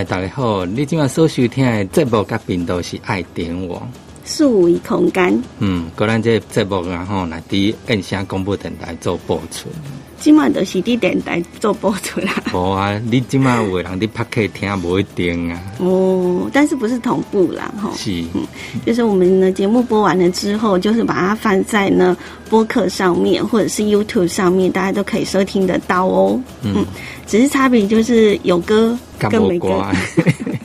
嗨，大家好！你今晚所收听的节目甲频道是爱点网。数位空间。嗯，果然这节目然后来伫印象广播电台做播出。今晚都是伫电台做播出啦。无啊，你今晚有人伫拍客听无一定啊。哦，但是不是同步啦？吼，是，嗯，就是我们的节目播完了之后，就是把它放在呢播客上面，或者是 YouTube 上面，大家都可以收听得到哦。嗯，只是差别就是有歌跟没歌。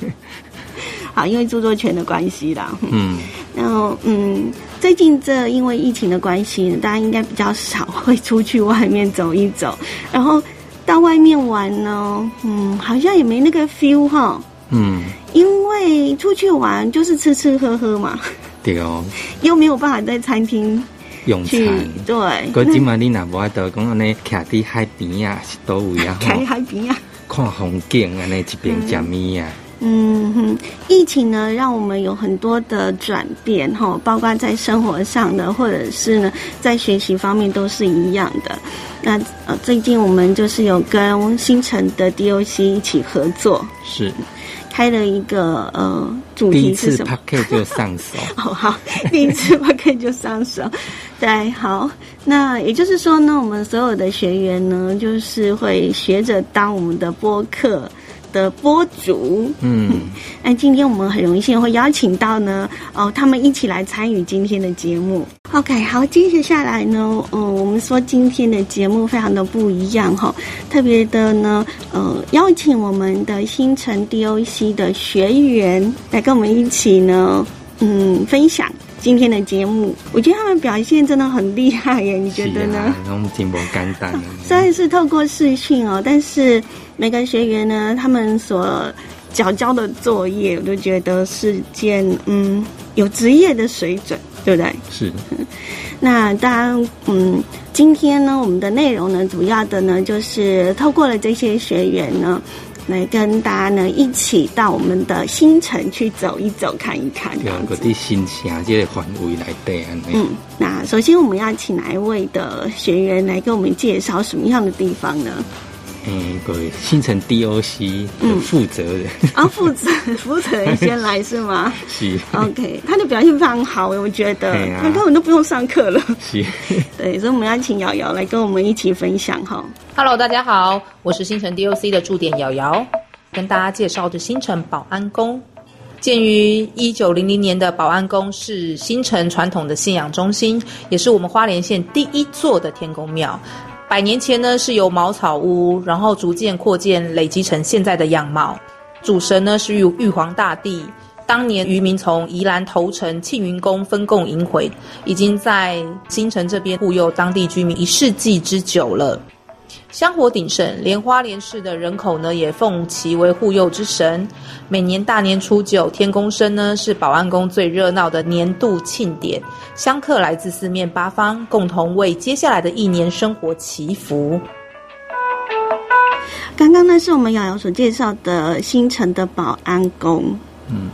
好，因为著作权的关系啦。嗯。然后，嗯，最近这因为疫情的关系，大家应该比较少会出去外面走一走。然后到外面玩呢，嗯，好像也没那个 feel 哈。嗯，因为出去玩就是吃吃喝喝嘛。对哦。又没有办法在餐厅用餐。对。可今嘛你那无爱得讲安尼，徛伫海边啊，是多位啊。徛海边啊。看风景安尼，一边食米啊。嗯哼，疫情呢，让我们有很多的转变哈，包括在生活上的，或者是呢，在学习方面都是一样的。那呃，最近我们就是有跟新城的 DOC 一起合作，是开了一个呃主题是什么？第一次就上手，好好，第一次 p 就上手。对，好，那也就是说呢，我们所有的学员呢，就是会学着当我们的播客。的播主，嗯，那今天我们很荣幸会邀请到呢，哦，他们一起来参与今天的节目。OK，好，接着下来呢，嗯，我们说今天的节目非常的不一样哈，特别的呢，呃，邀请我们的新城 DOC 的学员来跟我们一起呢，嗯，分享今天的节目。我觉得他们表现真的很厉害耶，你觉得呢？我们节目简单，虽然是透过视讯哦，但是。每个学员呢，他们所交交的作业，我都觉得是件嗯有职业的水准，对不对？是。那当然，嗯，今天呢，我们的内容呢，主要的呢，就是透过了这些学员呢，来跟大家呢一起到我们的新城去走一走、看一看。对，各地新城这个范围来带。嗯，那首先我们要请哪一位的学员来给我们介绍什么样的地方呢？嗯，各位新城 DOC 的负责人啊，负责 负责人先来是吗？是 OK，他的表现非常好，我觉得他根本都不用上课了。是，对，所以我们要请瑶瑶来跟我们一起分享哈。Hello，大家好，我是新城 DOC 的驻点瑶瑶，跟大家介绍的新城保安宫。建于一九零零年的保安宫是新城传统的信仰中心，也是我们花莲县第一座的天宫庙。百年前呢，是由茅草屋，然后逐渐扩建，累积成现在的样貌。主神呢是玉玉皇大帝。当年渔民从宜兰投城庆云宫分贡迎回，已经在新城这边护佑当地居民一世纪之久了。香火鼎盛，莲花莲市的人口呢也奉其为护佑之神。每年大年初九，天公生呢是保安宫最热闹的年度庆典，香客来自四面八方，共同为接下来的一年生活祈福。刚刚呢是我们瑶瑶所介绍的新城的保安宫，嗯。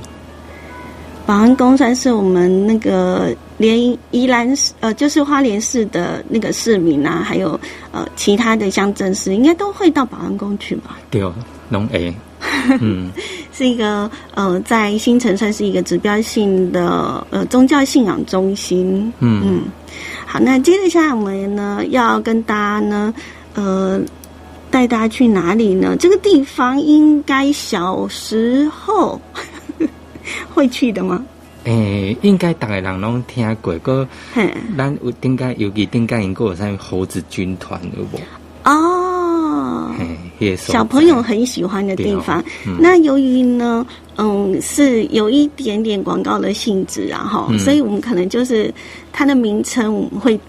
保安宫算是我们那个连宜兰市呃，就是花莲市的那个市民啊，还有呃其他的乡镇市，应该都会到保安宫去吧？对，龙 A，嗯，是一个呃，在新城算是一个指标性的呃宗教信仰中心。嗯嗯，好，那接着下来我们呢要跟大家呢呃带大家去哪里呢？这个地方应该小时候。会去的吗？诶，应该大概人拢听过，个咱有顶该尤其顶该应该有啥猴子军团有无？哦，小朋友很喜欢的地方。那由于呢，嗯，是有一点点广告的性质啊，哈，所以我们可能就是它的名称我们会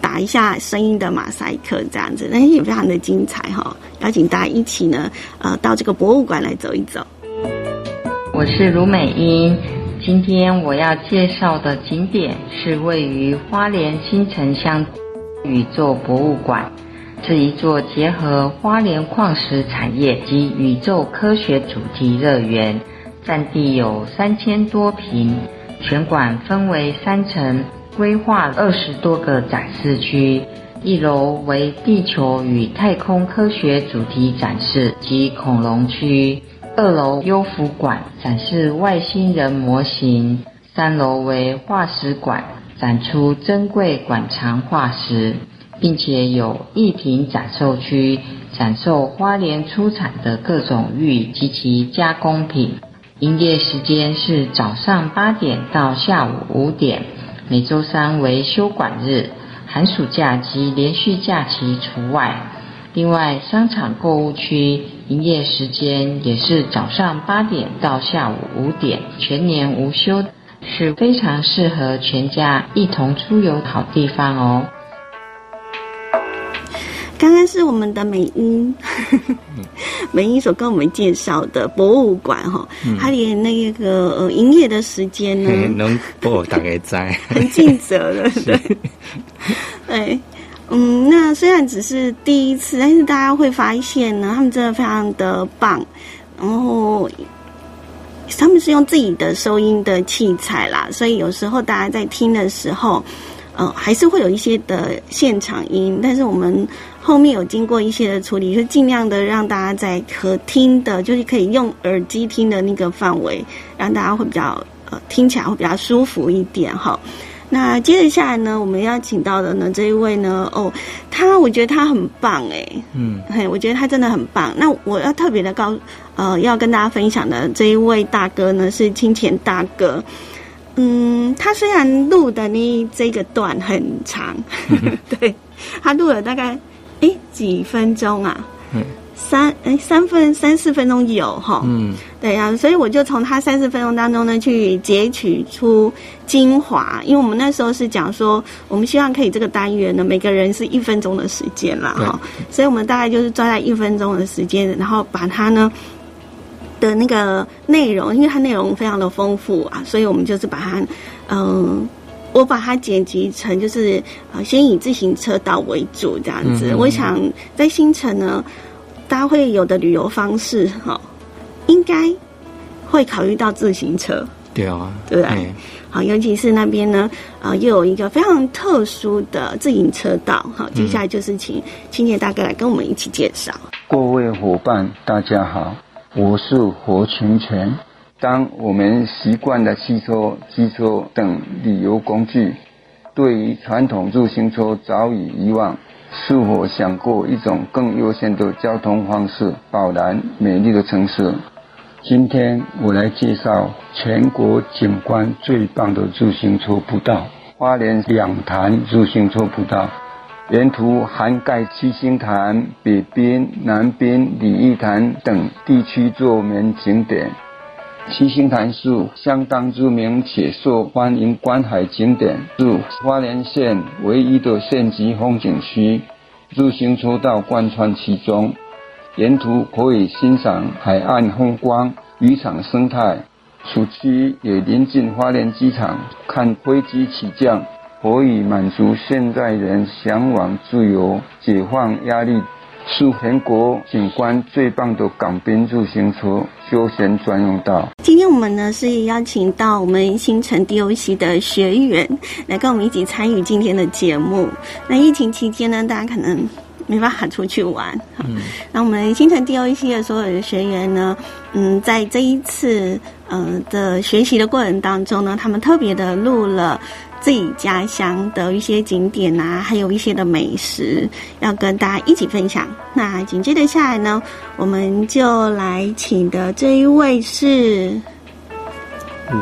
打一下声音的马赛克这样子，但是也非常的精彩哈。邀请大家一起呢，呃，到这个博物馆来走一走。我是卢美英，今天我要介绍的景点是位于花莲新城乡宇宙博物馆，是一座结合花莲矿石产业及宇宙科学主题乐园，占地有三千多平，全馆分为三层，规划二十多个展示区，一楼为地球与太空科学主题展示及恐龙区。二楼优福馆展示外星人模型，三楼为化石馆，展出珍贵馆藏化石，并且有艺品展售区，展售花莲出产的各种玉及其加工品。营业时间是早上八点到下午五点，每周三为休馆日，寒暑假及连续假期除外。另外，商场购物区营业时间也是早上八点到下午五点，全年无休，是非常适合全家一同出游的好地方哦。刚刚是我们的美英，美英所跟我们介绍的博物馆哈，它连那个呃营业的时间呢，能播大概在很尽责的，对，对。嗯，那虽然只是第一次，但是大家会发现呢，他们真的非常的棒。然后他们是用自己的收音的器材啦，所以有时候大家在听的时候，呃，还是会有一些的现场音。但是我们后面有经过一些的处理，就尽量的让大家在可听的，就是可以用耳机听的那个范围，让大家会比较呃听起来会比较舒服一点哈。那接着下来呢，我们要请到的呢这一位呢，哦，他我觉得他很棒哎，嗯，嘿，我觉得他真的很棒。那我要特别的告，呃，要跟大家分享的这一位大哥呢是清钱大哥，嗯，他虽然录的呢这个段很长，对他录了大概哎几分钟啊。三哎，三分三四分钟有哈，嗯，对呀，所以我就从他三四分钟当中呢去截取出精华，因为我们那时候是讲说，我们希望可以这个单元呢，每个人是一分钟的时间啦，哈，所以我们大概就是抓在一分钟的时间，然后把它呢的那个内容，因为它内容非常的丰富啊，所以我们就是把它，嗯，我把它剪辑成就是呃，先以自行车道为主这样子，我想在新城呢。大家会有的旅游方式，哈，应该会考虑到自行车。对啊，对不对？好，尤其是那边呢，啊，又有一个非常特殊的自行车道。好，接下来就是请青年大哥来跟我们一起介绍。各位伙伴，大家好，我是何群全。当我们习惯了汽车、机车等旅游工具，对于传统自行车早已遗忘。是否想过一种更优先的交通方式，宝蓝美丽的城市？今天我来介绍全国景观最棒的自行车步道——花莲两潭自行车步道，沿途涵盖七星潭、北滨、南滨、鲤鱼潭等地区著名景点。七星潭是相当著名且受欢迎观海景点，是花莲县唯一的县级风景区。自行车道贯穿其中，沿途可以欣赏海岸风光、渔场生态。暑期也临近花莲机场，看飞机起降，可以满足现代人向往自由、解放压力。是全国景观最棒的港滨自行车休闲专用道。今天我们呢是邀请到我们新城 DOC 的学员来跟我们一起参与今天的节目。那疫情期间呢，大家可能没办法出去玩。嗯，那我们新城 DOC 的所有的学员呢，嗯，在这一次呃的学习的过程当中呢，他们特别的录了。自己家乡的一些景点啊，还有一些的美食，要跟大家一起分享。那紧接着下来呢，我们就来请的这一位是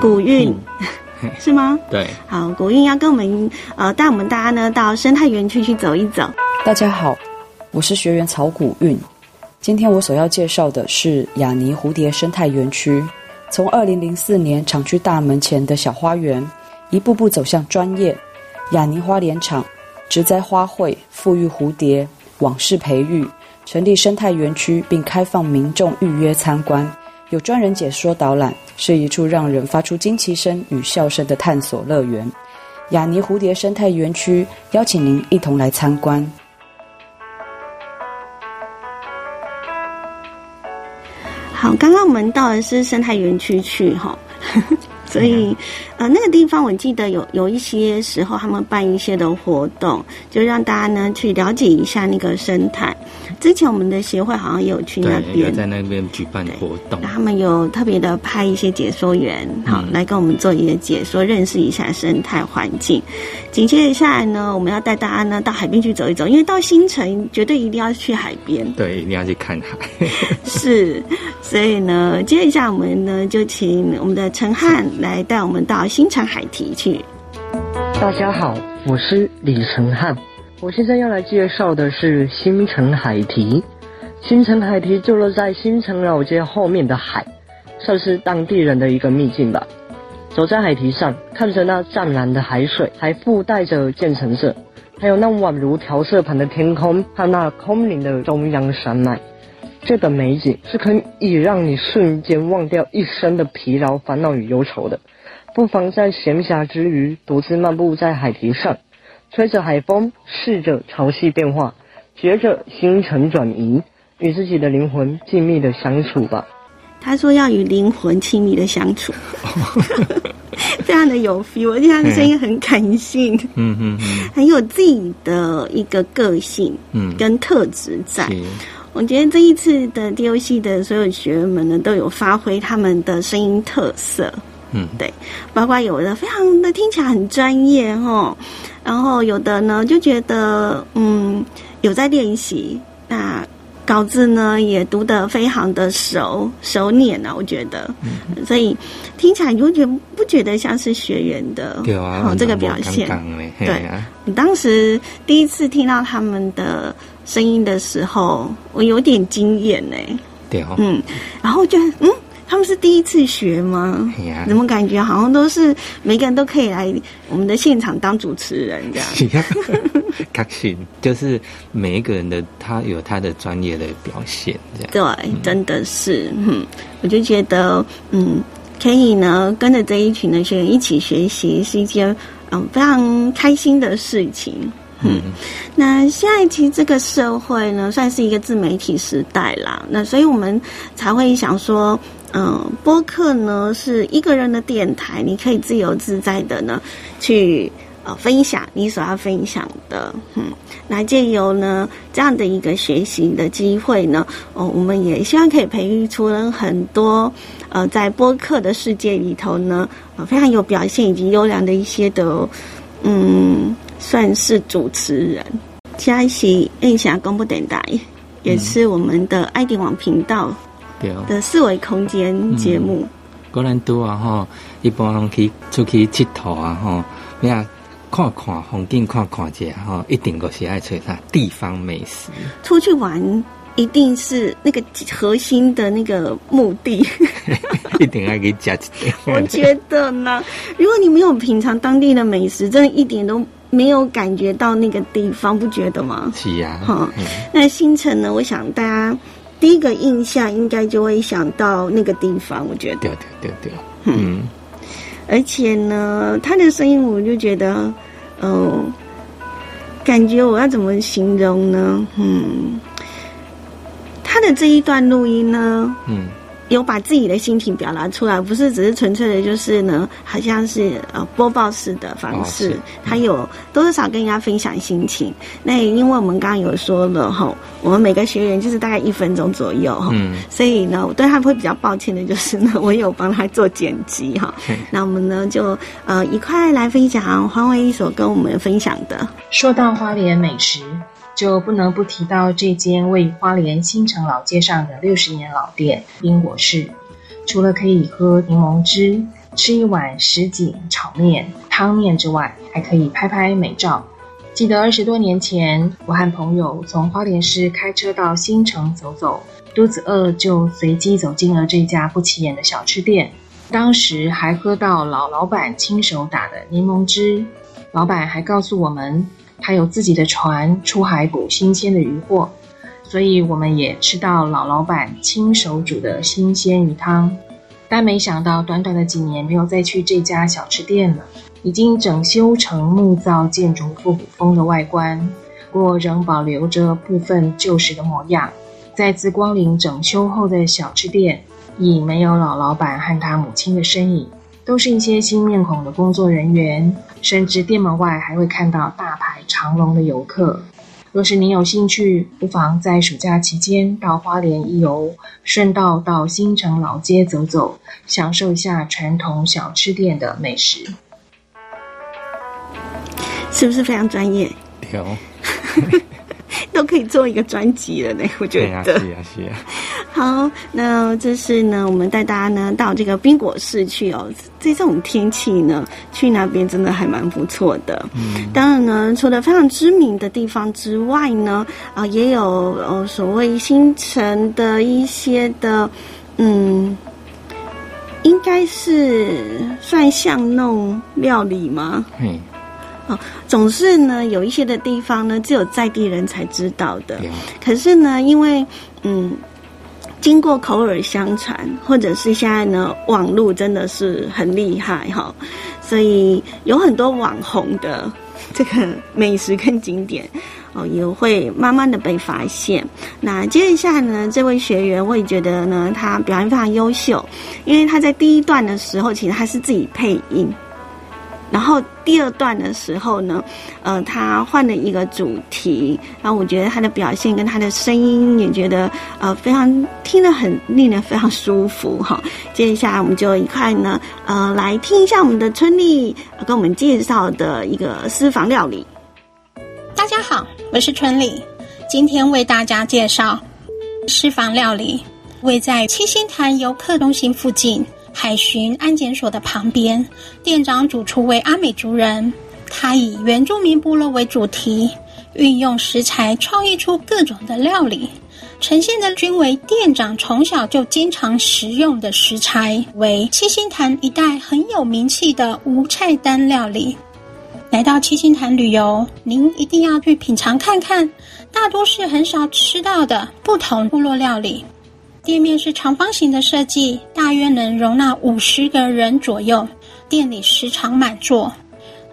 古韵，是吗？对，好，古韵要跟我们呃带我们大家呢到生态园区去走一走。大家好，我是学员曹古韵。今天我所要介绍的是雅尼蝴蝶生态园区，从二零零四年厂区大门前的小花园。一步步走向专业，雅尼花莲厂植栽花卉，富裕蝴蝶，网式培育，成立生态园区，并开放民众预约参观，有专人解说导览，是一处让人发出惊奇声与笑声的探索乐园。雅尼蝴蝶生态园区邀请您一同来参观。好，刚刚我们到的是生态园区去哈。所以呃，那个地方我记得有有一些时候他们办一些的活动，就让大家呢去了解一下那个生态。之前我们的协会好像也有去那边，在那边举办活动，他们有特别的派一些解说员，好来跟我们做一些解说，认识一下生态环境。紧接着下来呢，我们要带大家呢到海边去走一走，因为到新城绝对一定要去海边，对，一定要去看海。是，所以呢，接一下来我们呢就请我们的陈汉来带我们到新城海堤去。大家好，我是李成汉。我现在要来介绍的是新城海堤。新城海堤就落在新城老街后面的海，算是当地人的一个秘境吧。走在海堤上，看着那湛蓝的海水，还附带着渐层色，还有那宛如调色盘的天空和那空灵的中央山脉，这个美景是可以让你瞬间忘掉一生的疲劳、烦恼与忧愁的。不妨在闲暇之余，独自漫步在海堤上。吹着海风，试着潮汐变化，觉着星辰转移，与自己的灵魂静谧的相处吧。他说要与灵魂亲密的相处，非常的有 feel，而且他的声音很感性，嗯嗯嗯，很有自己的一个个性，嗯，跟特质在。我觉得这一次的 DOC 的所有学员们呢，都有发挥他们的声音特色。嗯，对，包括有的非常的听起来很专业哈，然后有的呢就觉得嗯有在练习，那稿子呢也读得非常的熟熟练啊，我觉得，所以听起来你会觉得不觉得像是学员的，好这个表现，对，你当时第一次听到他们的声音的时候，我有点惊艳呢，对哦，嗯，然后就嗯。他们是第一次学吗？怎么感觉好像都是每个人都可以来我们的现场当主持人这样？开心，就是每一个人的他有他的专业的表现这样。对，真的是，嗯，我就觉得，嗯，可以呢跟着这一群的学员一起学习，是一件嗯非常开心的事情。嗯，那现在其实这个社会呢，算是一个自媒体时代啦，那所以我们才会想说。嗯，播客呢是一个人的电台，你可以自由自在的呢去呃分享你所要分享的，嗯，那借由呢这样的一个学习的机会呢，哦，我们也希望可以培育出人很多呃在播客的世界里头呢，呃非常有表现以及优良的一些的嗯算是主持人。嘉喜印象公布电台也是我们的爱迪网频道。的四维空间节目，果然多啊哈！一般人去出去佚佗啊哈，你啊看看风景，看看下哈，一定都是爱吹啥地方美食。出去玩一定是那个核心的那个目的，一定要给加。我觉得呢，如果你没有品尝当地的美食，真的一点都没有感觉到那个地方，不觉得吗？是呀，哈。那新城呢？我想大家。第一个印象应该就会想到那个地方，我觉得。对对对对。嗯。而且呢，他的声音我就觉得，嗯，感觉我要怎么形容呢？嗯，他的这一段录音呢，嗯。有把自己的心情表达出来，不是只是纯粹的，就是呢，好像是呃播报式的方式。他有多多少跟人家分享心情？那因为我们刚刚有说了哈，我们每个学员就是大概一分钟左右哈，所以呢，我对他会比较抱歉的就是呢，我有帮他做剪辑哈。那我们呢就呃一块来分享黄伟一所跟我们分享的。说到花莲美食。就不能不提到这间位于花莲新城老街上的六十年老店冰果室。除了可以喝柠檬汁、吃一碗什锦炒面、汤面之外，还可以拍拍美照。记得二十多年前，我和朋友从花莲市开车到新城走走，肚子饿就随机走进了这家不起眼的小吃店。当时还喝到老老板亲手打的柠檬汁，老板还告诉我们。他有自己的船出海捕新鲜的鱼货，所以我们也吃到老老板亲手煮的新鲜鱼汤。但没想到，短短的几年没有再去这家小吃店了，已经整修成木造建筑复古风的外观，不过仍保留着部分旧时的模样。再次光临整修后的小吃店，已没有老老板和他母亲的身影。都是一些新面孔的工作人员，甚至店门外还会看到大排长龙的游客。若是您有兴趣，不妨在暑假期间到花莲一游，顺道到新城老街走走，享受一下传统小吃店的美食。是不是非常专业？有，都可以做一个专辑了呢，我觉得。是啊，是啊。好，那这是呢，我们带大家呢到这个冰果市去哦。在这种天气呢，去那边真的还蛮不错的。嗯，当然呢，除了非常知名的地方之外呢，啊，也有呃所谓新城的一些的，嗯，应该是算巷弄料理吗？嗯。哦，总是呢，有一些的地方呢，只有在地人才知道的。可是呢，因为嗯，经过口耳相传，或者是现在呢，网络真的是很厉害哈，所以有很多网红的这个美食跟景点哦，也会慢慢的被发现。那接下来呢，这位学员我也觉得呢，他表现非常优秀，因为他在第一段的时候，其实他是自己配音。然后第二段的时候呢，呃，他换了一个主题，然后我觉得他的表现跟他的声音也觉得呃非常听得很令人非常舒服哈。接下来我们就一块呢，呃，来听一下我们的春丽跟我们介绍的一个私房料理。大家好，我是春丽，今天为大家介绍私房料理，位在七星潭游客中心附近。海巡安检所的旁边，店长主厨为阿美族人，他以原住民部落为主题，运用食材创意出各种的料理，呈现的均为店长从小就经常食用的食材，为七星潭一带很有名气的无菜单料理。来到七星潭旅游，您一定要去品尝看看，大多是很少吃到的不同部落料理。店面是长方形的设计，大约能容纳五十个人左右。店里时常满座。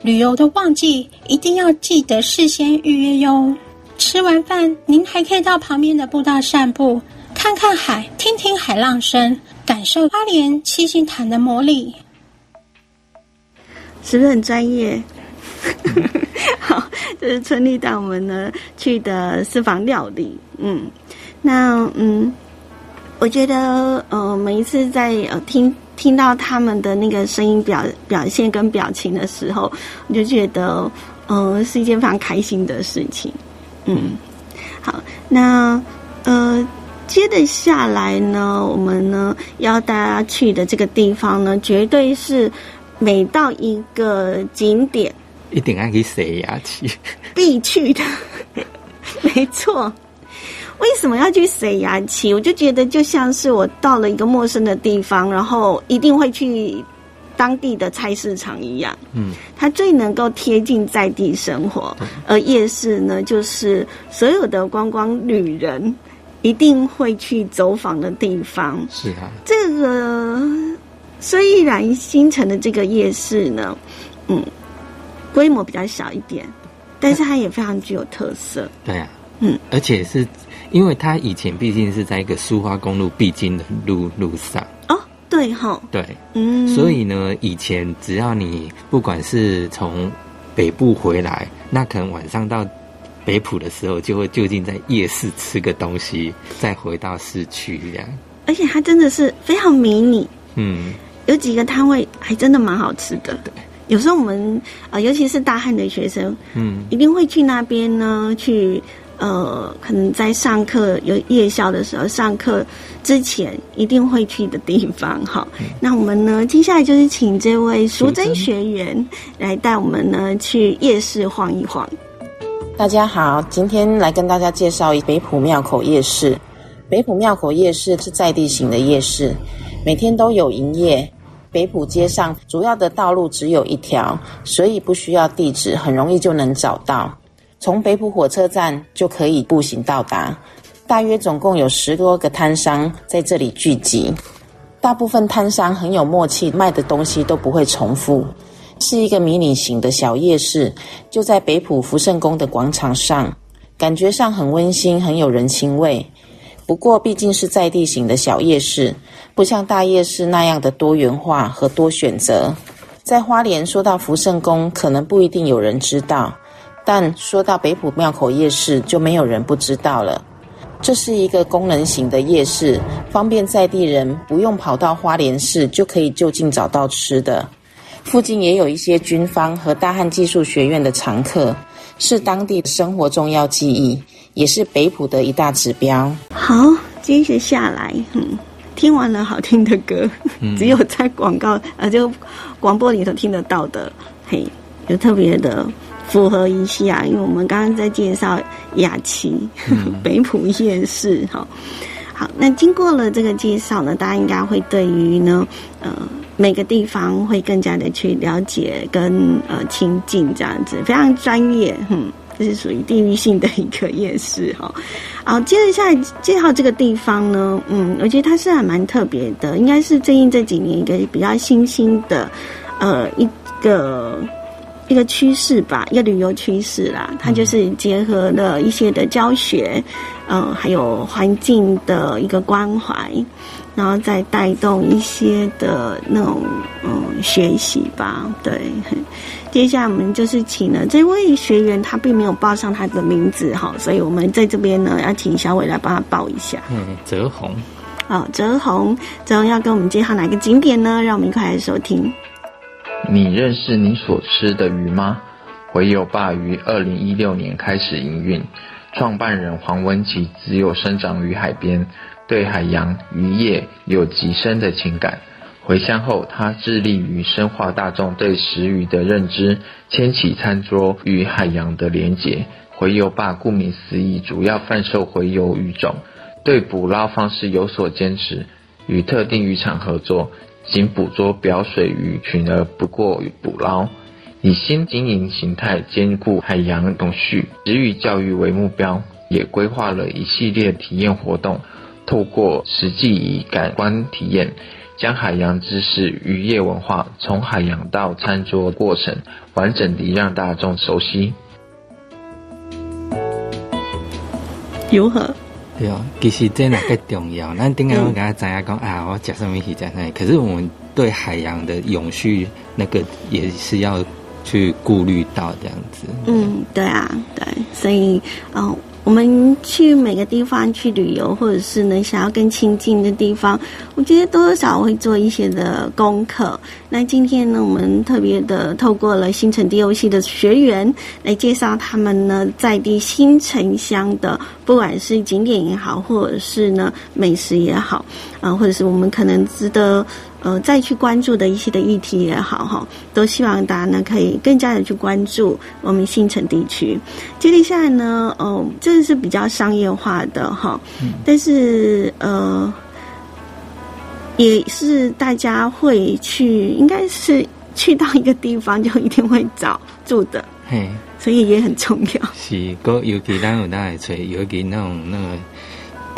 旅游的旺季一定要记得事先预约哟。吃完饭，您还可以到旁边的步道散步，看看海，听听海浪声，感受花莲七星潭的魔力。是不是很专业？好，这是春丽带我们呢去的私房料理。嗯，那嗯。我觉得，呃，每一次在呃听听到他们的那个声音表表现跟表情的时候，我就觉得，呃，是一件非常开心的事情。嗯，好，那呃，接着下来呢，我们呢要大家去的这个地方呢，绝对是每到一个景点，一定要去洗牙去，必去的，没错。为什么要去洗牙期？我就觉得就像是我到了一个陌生的地方，然后一定会去当地的菜市场一样。嗯，它最能够贴近在地生活，而夜市呢，就是所有的观光旅人一定会去走访的地方。是啊，这个虽然新城的这个夜市呢，嗯，规模比较小一点，但是它也非常具有特色。对啊，嗯，而且是。因为它以前毕竟是在一个苏花公路必经的路路上哦，对哈，对，嗯，所以呢，以前只要你不管是从北部回来，那可能晚上到北浦的时候，就会就近在夜市吃个东西，再回到市区这样。而且它真的是非常迷你，嗯，有几个摊位还真的蛮好吃的。对，有时候我们啊，尤其是大汉的学生，嗯，一定会去那边呢去。呃，可能在上课有夜校的时候，上课之前一定会去的地方。哈，那我们呢，接下来就是请这位淑珍学员来带我们呢去夜市晃一晃。大家好，今天来跟大家介绍北浦庙口夜市。北浦庙口夜市是在地型的夜市，每天都有营业。北浦街上主要的道路只有一条，所以不需要地址，很容易就能找到。从北浦火车站就可以步行到达，大约总共有十多个摊商在这里聚集，大部分摊商很有默契，卖的东西都不会重复，是一个迷你型的小夜市，就在北浦福圣宫的广场上，感觉上很温馨，很有人情味。不过毕竟是在地型的小夜市，不像大夜市那样的多元化和多选择。在花莲说到福圣宫，可能不一定有人知道，但说到北浦庙口夜市，就没有人不知道了。这是一个功能型的夜市，方便在地人不用跑到花莲市就可以就近找到吃的。附近也有一些军方和大汉技术学院的常客，是当地生活重要记忆，也是北浦的一大指标。好，接着下来，嗯。听完了好听的歌，只有在广告呃就广播里头听得到的，嘿，有特别的符合一下，因为我们刚刚在介绍雅琪 北浦夜市哈。好，那经过了这个介绍呢，大家应该会对于呢呃每个地方会更加的去了解跟呃亲近这样子，非常专业，嗯。这是属于地域性的一个夜市哈，好，接着下来介绍这个地方呢，嗯，我觉得它是还蛮特别的，应该是最近这几年一个比较新兴的，呃，一个一个趋势吧，一个旅游趋势啦，它就是结合了一些的教学，嗯，还有环境的一个关怀。然后再带动一些的那种嗯学习吧，对。接下来我们就是请了这位学员，他并没有报上他的名字哈，所以我们在这边呢要请小伟来帮他报一下。嗯，泽宏。哦，泽宏，泽宏要跟我们介绍哪个景点呢？让我们一块来收听。你认识你所吃的鱼吗？唯有爸于二零一六年开始营运，创办人黄文琪只有生长于海边。对海洋渔业有极深的情感。回乡后，他致力于深化大众对食鱼的认知，牵起餐桌与海洋的连结。回游坝顾名思义，主要贩售回游鱼种，对捕捞方式有所坚持，与特定渔场合作，仅捕捉表水鱼群而不过于捕捞，以新经营形态兼顾海洋永续、食鱼教育为目标，也规划了一系列体验活动。透过实际以感官体验，将海洋知识、渔业文化从海洋到餐桌过程，完整地让大众熟悉。如何？对啊，其实这哪个重要？那顶下我给他知下讲啊，我讲什么是在那？可是我们对海洋的永续，那个也是要去顾虑到这样子。嗯，对啊，对，所以，嗯。我们去每个地方去旅游，或者是呢想要更亲近的地方，我觉得多少会做一些的功课。那今天呢，我们特别的透过了新城 DOC 的学员来介绍他们呢在地新城乡的，不管是景点也好，或者是呢美食也好，啊，或者是我们可能值得。呃，再去关注的一些的议题也好哈，都希望大家呢可以更加的去关注我们新城地区。接下来呢，哦，这个是比较商业化的哈，但是呃，也是大家会去，应该是去到一个地方就一定会找住的，嘿，所以也很重要。是，个尤其咱有那吹，尤其那种那个。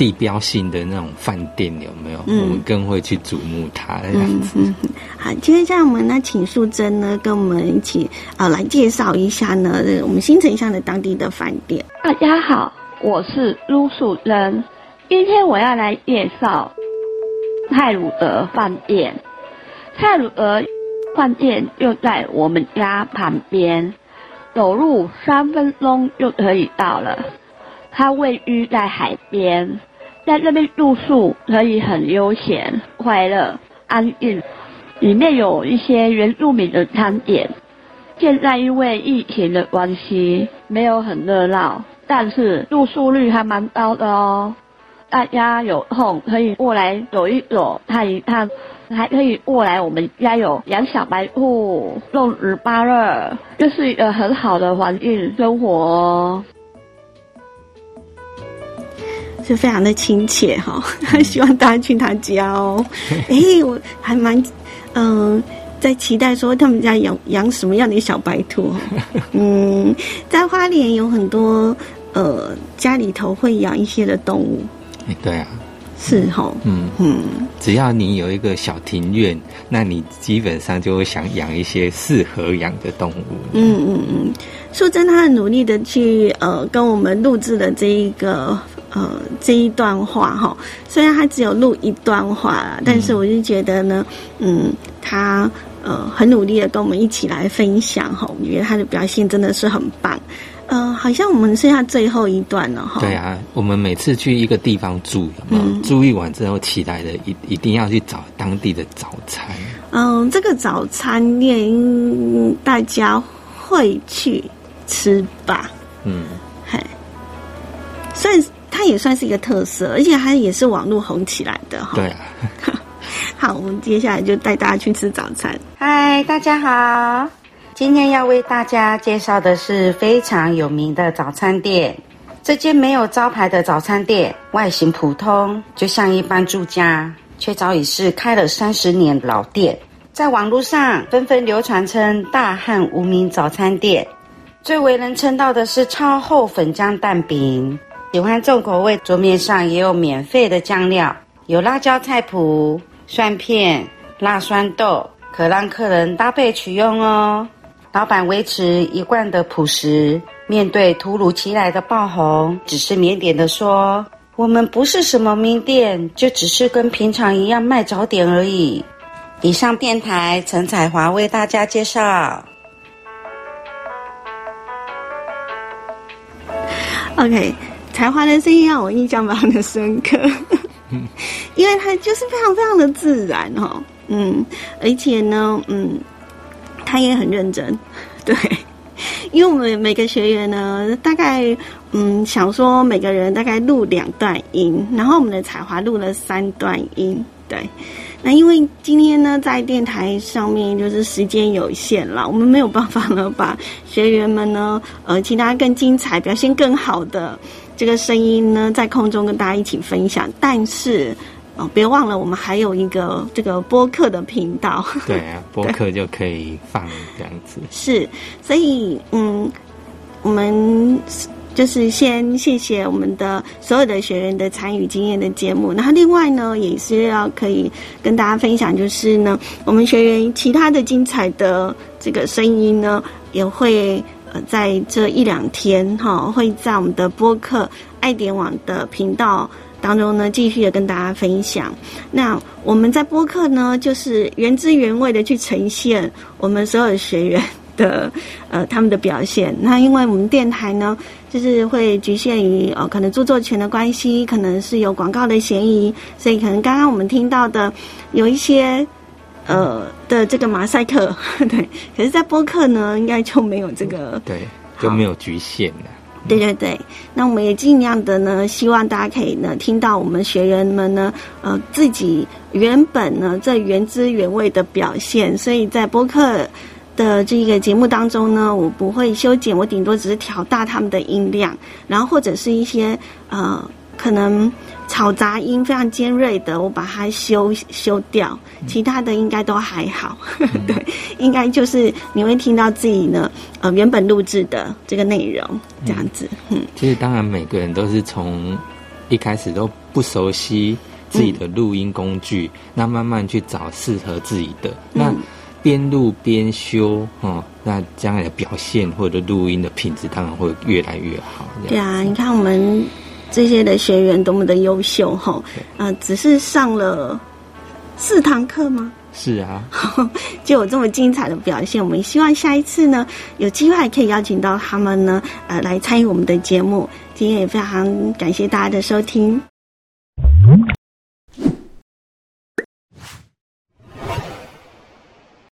地标性的那种饭店有没有？我们更会去瞩目它这样子。好，接下来我们呢，请素贞呢跟我们一起啊来介绍一下呢，我们新城乡的当地的饭店。大家好，我是卢素贞，今天我要来介绍泰鲁德饭店。泰鲁德饭店就在我们家旁边，走路三分钟就可以到了。它位于在海边。在这边住宿可以很悠闲、快乐、安逸，里面有一些原住民的餐点。现在因为疫情的关系，没有很热闹，但是住宿率还蛮高的哦。大家有空可以过来走一走、看一看，还可以过来我们家有养小白兔、种植芭乐，这是一个很好的环境生活。是非常的亲切哈，希望大家去他家哦。哎，我还蛮嗯在期待说他们家养养什么样的小白兔 嗯，在花莲有很多呃家里头会养一些的动物。哎，对啊，是哈，嗯嗯，只要你有一个小庭院，那你基本上就会想养一些适合养的动物。嗯嗯嗯，素贞她很努力的去呃跟我们录制的这一个。呃这一段话哈。虽然他只有录一段话啦，但是我就觉得呢，嗯，他呃很努力的跟我们一起来分享哈。我觉得他的表现真的是很棒。呃，好像我们剩下最后一段了哈。对啊，我们每次去一个地方住，嗯，住一晚之后起来的，一一定要去找当地的早餐。嗯，这个早餐店大家会去吃吧？嗯，嘿，算它也算是一个特色，而且它也是网络红起来的哈。对啊。好，我们接下来就带大家去吃早餐。嗨，大家好。今天要为大家介绍的是非常有名的早餐店。这间没有招牌的早餐店，外形普通，就像一般住家，却早已是开了三十年老店。在网络上纷纷流传称大汉无名早餐店。最为人称道的是超厚粉浆蛋饼。喜欢重口味，桌面上也有免费的酱料，有辣椒菜脯、蒜片、辣酸豆，可让客人搭配取用哦。老板维持一贯的朴实，面对突如其来的爆红，只是腼腆的说：“我们不是什么名店，就只是跟平常一样卖早点而已。”以上电台陈彩华为大家介绍。OK，才华的声音让我印象非常的深刻，因为他就是非常非常的自然哦，嗯，而且呢，嗯。他也很认真，对，因为我们每个学员呢，大概嗯想说每个人大概录两段音，然后我们的彩华录了三段音，对。那因为今天呢在电台上面就是时间有限了，我们没有办法呢把学员们呢呃其他更精彩、表现更好的这个声音呢在空中跟大家一起分享，但是。哦，别忘了，我们还有一个这个播客的频道。对啊，播客就可以放这样子。是，所以嗯，我们就是先谢谢我们的所有的学员的参与今天的节目。然后另外呢，也是要可以跟大家分享，就是呢，我们学员其他的精彩的这个声音呢，也会在这一两天哈，会在我们的播客爱点网的频道。当中呢，继续的跟大家分享。那我们在播客呢，就是原汁原味的去呈现我们所有学员的呃他们的表现。那因为我们电台呢，就是会局限于呃可能著作权的关系，可能是有广告的嫌疑，所以可能刚刚我们听到的有一些呃的这个马赛克，对。可是，在播客呢，应该就没有这个，对，就没有局限了。对对对，那我们也尽量的呢，希望大家可以呢听到我们学员们呢，呃，自己原本呢这原汁原味的表现。所以在播客的这个节目当中呢，我不会修剪，我顶多只是调大他们的音量，然后或者是一些呃可能。吵杂音非常尖锐的，我把它修修掉，其他的应该都还好。对，应该就是你会听到自己呢，呃，原本录制的这个内容这样子。嗯，其实当然每个人都是从一开始都不熟悉自己的录音工具，那慢慢去找适合自己的，那边录边修，哦，那将来的表现或者录音的品质当然会越来越好。对啊，你看我们。这些的学员多么的优秀哈，呃，只是上了四堂课吗？是啊，就有这么精彩的表现。我们希望下一次呢，有机会可以邀请到他们呢，呃，来参与我们的节目。今天也非常感谢大家的收听。